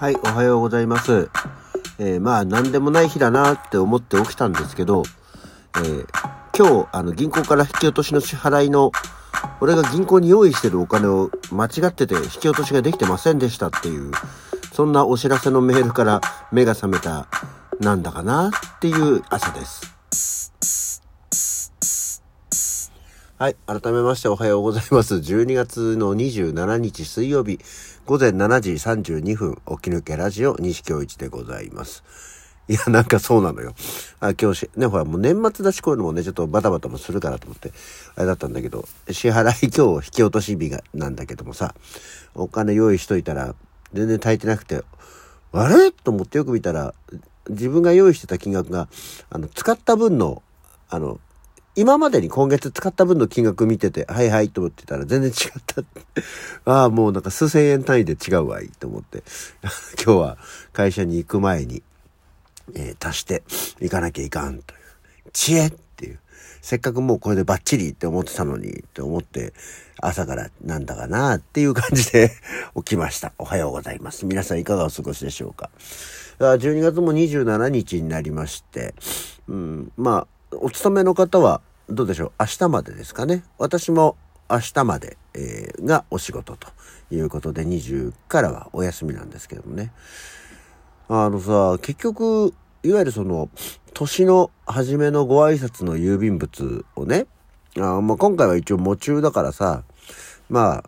はい、おはようございます。えーまあ、なんでもない日だなって思って起きたんですけど、えー今日、あの、銀行から引き落としの支払いの、俺が銀行に用意してるお金を間違ってて引き落としができてませんでしたっていう、そんなお知らせのメールから目が覚めた、なんだかなっていう朝です。はい。改めましておはようございます。12月の27日水曜日、午前7時32分、起き抜けラジオ、西京一でございます。いや、なんかそうなのよ。あ、今日、ね、ほら、もう年末だしこういうのもね、ちょっとバタバタもするからと思って、あれだったんだけど、支払い今日引き落とし日が、なんだけどもさ、お金用意しといたら、全然足りてなくて、あれ？と思ってよく見たら、自分が用意してた金額が、あの、使った分の、あの、今までに今月使った分の金額見てて、はいはいと思ってたら全然違った。ああ、もうなんか数千円単位で違うわいと思って、今日は会社に行く前に、えー足していかなきゃいかんという。知恵っていう。せっかくもうこれでバッチリって思ってたのにって思って、朝からなんだかなっていう感じで 起きました。おはようございます。皆さんいかがお過ごしでしょうか。12月も27日になりまして、うん、まあ、お勤めの方はどうでしょう？明日までですかね？私も明日まで、えーがお仕事ということで20からはお休みなんですけどもね。あのさ、結局、いわゆるその、年の初めのご挨拶の郵便物をね、あまあ、今回は一応夢中だからさ、まあ、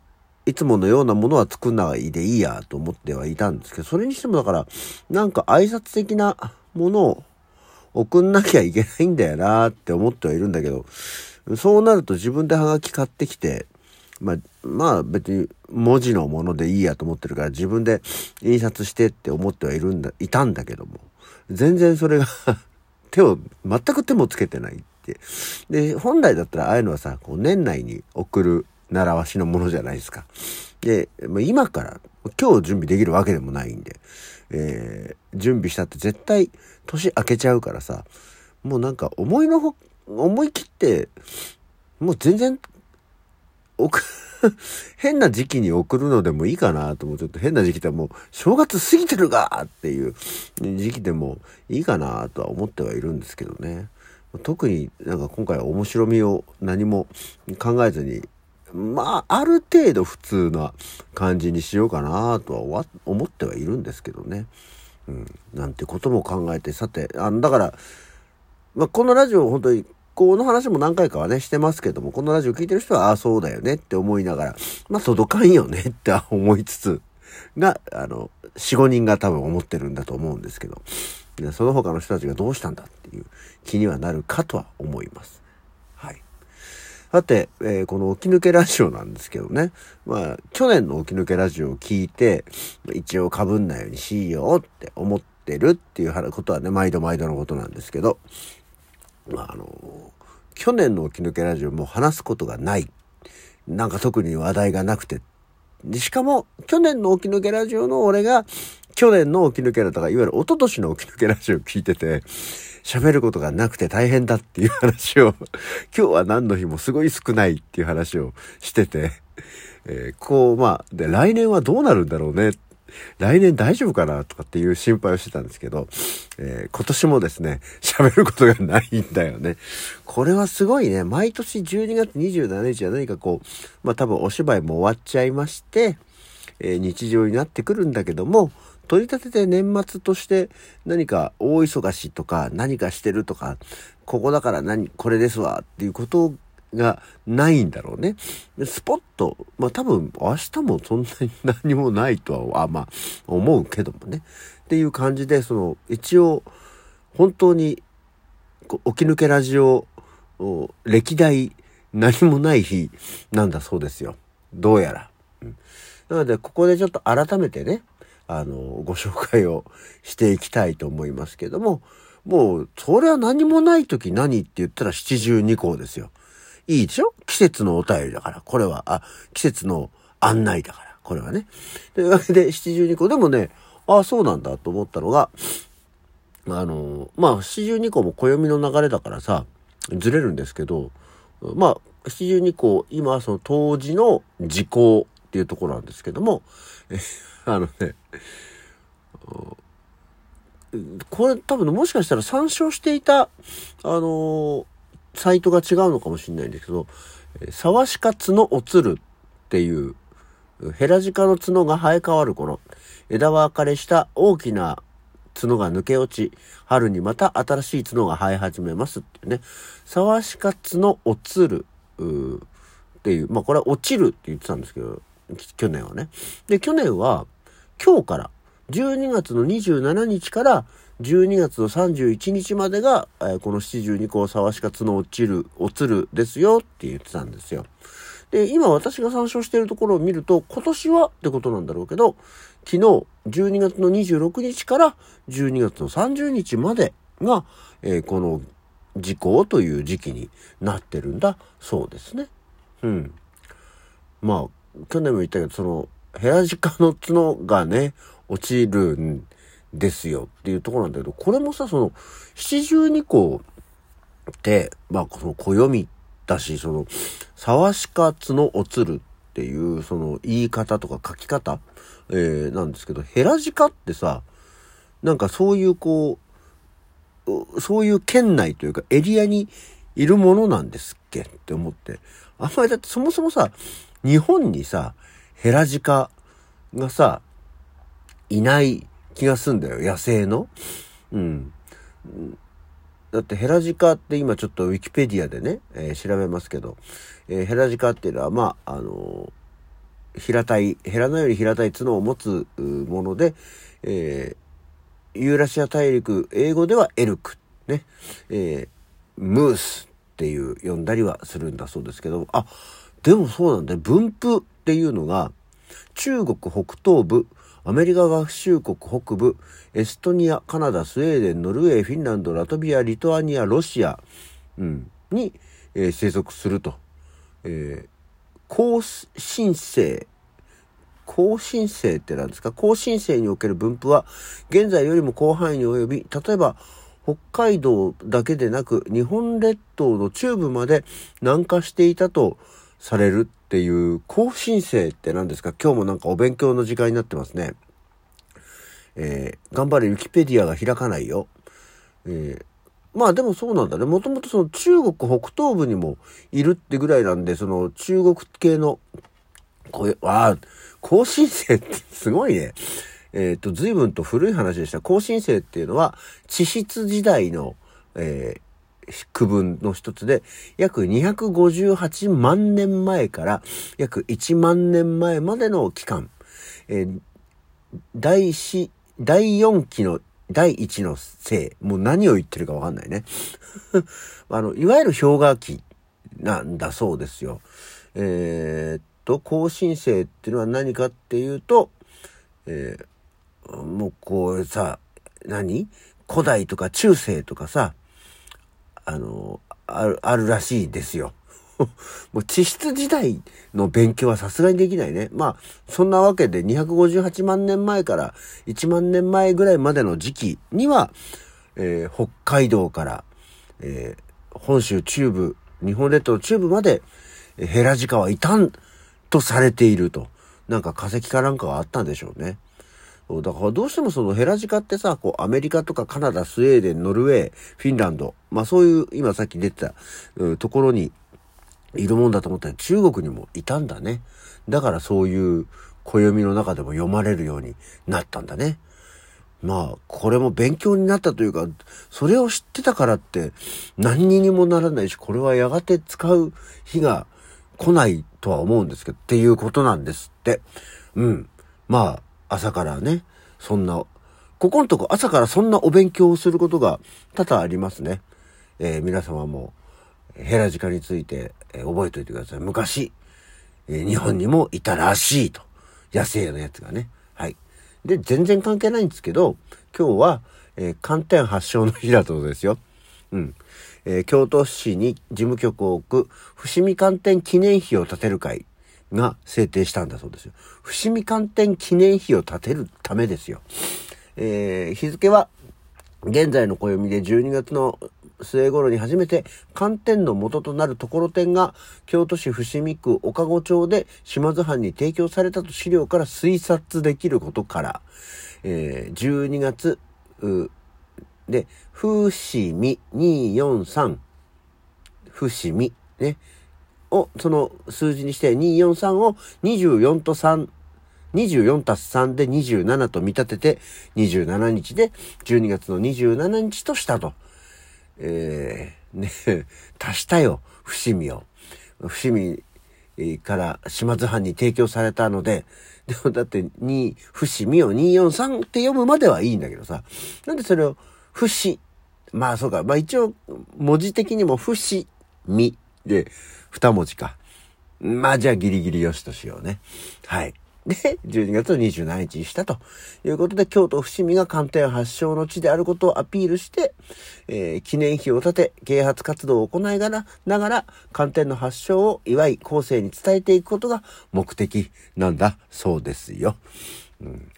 いつものようなものは作んないでいいやと思ってはいたんですけど、それにしてもだから、なんか挨拶的なものを送んなきゃいけないんだよなって思ってはいるんだけど、そうなると自分でハガキ買ってきて、まあ、まあ別に文字のものでいいやと思ってるから自分で印刷してって思ってはいるんだ、いたんだけども、全然それが 手を、全く手もつけてないって。で、本来だったらああいうのはさ、こう年内に送る習わしのものじゃないですか。で、まあ今から、今日準備できるわけでもないんで、えー準備したって絶対年明けちゃうからさ、もうなんか思いのほ、思い切って、もう全然 変な時期に送るのでもいいかなと思う。ちょっと変な時期ってもう正月過ぎてるがっていう時期でもいいかなとは思ってはいるんですけどね。特になんか今回は面白みを何も考えずに、まあ、ある程度普通な感じにしようかなとは思ってはいるんですけどね。うん。なんてことも考えて、さて、あの、だから、まあ、このラジオ本当に、この話も何回かはね、してますけども、このラジオ聞いてる人は、ああ、そうだよねって思いながら、まあ、届かんよねって思いつつ、が、あの、4、5人が多分思ってるんだと思うんですけど、その他の人たちがどうしたんだっていう気にはなるかとは思います。さて、えーこの起き抜けラジオなんですけどね。まあ、去年の起き抜けラジオを聞いて、一応被んないようにしようって思ってるっていうことはね、毎度毎度のことなんですけど、まあ、あの、去年の起き抜けラジオも話すことがない。なんか特に話題がなくて。でしかも、去年の起き抜けラジオの俺が、去年の起き抜けラジオとか、いわゆる一昨年の起き抜けラジオを聞いてて、喋ることがなくて大変だっていう話を、今日は何の日もすごい少ないっていう話をしてて、えーこう、まあ、で、来年はどうなるんだろうね。来年大丈夫かなとかっていう心配をしてたんですけど、えー今年もですね、喋ることがないんだよね。これはすごいね。毎年12月27日は何かこう、まあ多分お芝居も終わっちゃいまして、えー日常になってくるんだけども、取り立てて年末として何か大忙しとか何かしてるとか、ここだから何、これですわっていうことがないんだろうね。スポッと、まあ多分明日もそんなに何もないとは、あまあ思うけどもね。っていう感じで、その一応本当に起き抜けラジオ歴代何もない日なんだそうですよ。どうやら。うんなので、ここでちょっと改めてね、あの、ご紹介をしていきたいと思いますけども、もう、それは何もない時何って言ったら七十二項ですよ。いいでしょ？季節のお便りだから、これは。あ、季節の案内だから、これはね。というわけで、七十二項。でもね、ああ、そうなんだと思ったのが、あの、まあ、七十二項も暦の流れだからさ、ずれるんですけど、まあ、七十二項、今その当時の時効っていうところなんですけども、あのね、これ多分もしかしたら参照していた、あの、サイトが違うのかもしれないんですけど、沢鹿角おつるっていう、ヘラジカの角が生え変わる頃、枝分かれした大きな角が抜け落ち、春にまた新しい角が生え始めますっていうね。沢鹿角おつるっていう、まあこれは落ちるって言ってたんですけど、去年はね。で、去年は今日から、12月の27日から12月の31日までが、えー、この七十二校沢鹿角落ちる、落つるですよって言ってたんですよ。で、今私が参照しているところを見ると、今年はってことなんだろうけど、昨日12月の26日から12月の30日までが、えー、この時効という時期になってるんだそうですね。うん。まあ、去年も言ったけど、その、ヘラジカの角がね、落ちるんですよっていうところなんだけど、これもさ、その、七十二項って、まあ、その暦だし、その、沢鹿角おつるっていう、その言い方とか書き方、えー、なんですけど、ヘラジカってさ、なんかそういうこう、そういう県内というかエリアにいるものなんですっけって思って。あんまりだってそもそもさ、日本にさ、ヘラジカがさ、いない気がすんだよ。野生の。うん。だってヘラジカって今ちょっとウィキペディアでね、えー、調べますけど、えー、ヘラジカっていうのは、まあ、あのー、平たい、ヘラのより平たい角を持つもので、えー、ユーラシア大陸、英語ではエルク、ね、えー、ムースっていう呼んだりはするんだそうですけど、あ、でもそうなんだよ。分布っていうのが、中国北東部、アメリカ合衆国北部、エストニア、カナダ、スウェーデン、ノルウェー、フィンランド、ラトビア、リトアニア、ロシア、うん、に、えー、生息すると。えー、高新星、高新星って何ですか？高新星における分布は、現在よりも広範囲に及び、例えば、北海道だけでなく、日本列島の中部まで南下していたとされるっていう更新生って何ですか？今日もなんかお勉強の時間になってますね。えー、頑張れ、ウィキペディアが開かないよ。えー、まあでもそうなんだね。もともとその中国北東部にもいるってぐらいなんで、その中国系の、こうああ、更新生ってすごいね。えっ、ー、と、随分と古い話でした。更新生っていうのは、地質時代の、えー、区分の一つで、約258万年前から約1万年前までの期間、えー、第四、第4期の第1の生、もう何を言ってるかわかんないね。あの、いわゆる氷河期なんだそうですよ。えー、っと、更新生っていうのは何かっていうと、えー、もうこうさ、何？古代とか中世とかさ、あの、ある、あるらしいですよ。もう地質時代の勉強はさすがにできないね。まあ、そんなわけで258万年前から1万年前ぐらいまでの時期には、えー、北海道から、えー、本州中部、日本列島中部まで、ヘラジカはいたんとされていると。なんか化石かなんかがあったんでしょうね。だからどうしてもそのヘラジカってさ、こうアメリカとかカナダ、スウェーデン、ノルウェー、フィンランド、まあそういう今さっき出てた、うところにいるもんだと思ったら中国にもいたんだね。だからそういう暦の中でも読まれるようになったんだね。まあ、これも勉強になったというか、それを知ってたからって何にもならないし、これはやがて使う日が来ないとは思うんですけど、っていうことなんですって。うん。まあ、朝からね、そんな、ここのとこ朝からそんなお勉強をすることが多々ありますね。えー、皆様もヘラジカについて、えー、覚えておいてください。昔、えー、日本にもいたらしいと。野生のやつがね。はい。で、全然関係ないんですけど、今日は、えー、寒天発祥の日だとですよ。うん。えー、京都市に事務局を置く伏見寒天記念碑を建てる会が制定したんだそうですよ。伏見寒天記念碑を建てるためですよ。えー、日付は現在の暦で12月の末頃に初めて寒天の元となるところてんが京都市伏見区岡子町で島津藩に提供されたと資料から推察できることから、えー、12月、で、伏見243、伏見、ね、を、その数字にして243を24と3、24たす3で27と見立てて、27日で12月の27日としたと。えー、ね、足したよ、伏見を。伏見から島津藩に提供されたので、でもだって、2、伏見を243って読むまではいいんだけどさ。なんでそれを、伏、まあそうか、まあ一応、文字的にも伏見で、二文字か。まあじゃあギリギリよしとしようね。はい。で、12月27日にしたということで、京都伏見が官邸発祥の地であることをアピールして、えー、記念碑を立て、啓発活動を行いがら、ながら、官邸の発祥を祝い、後世に伝えていくことが目的なんだそうですよ。うん、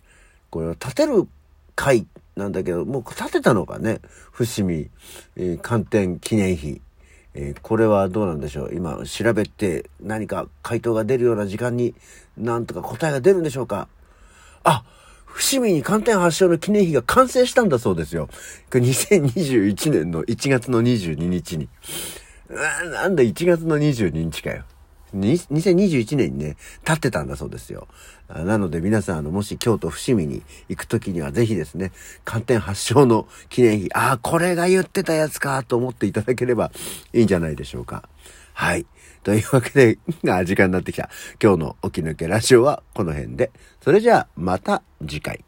これを立てる会なんだけど、もう立てたのかね、伏見、えー、官邸記念碑。えー、これはどうなんでしょう？今調べて何か回答が出るような時間になんとか答えが出るんでしょうか？あ伏見に寒天発祥の記念碑が完成したんだそうですよ。これ2021年の1月の22日に。うわなんだ1月の22日かよ。2021年にね、立ってたんだそうですよ。なので皆さん、あの、もし京都伏見に行くときにはぜひですね、寒天発祥の記念碑、ああ、これが言ってたやつかと思っていただければいいんじゃないでしょうか。はい。というわけで、時間になってきた。今日の起き抜けラジオはこの辺で。それじゃあ、また次回。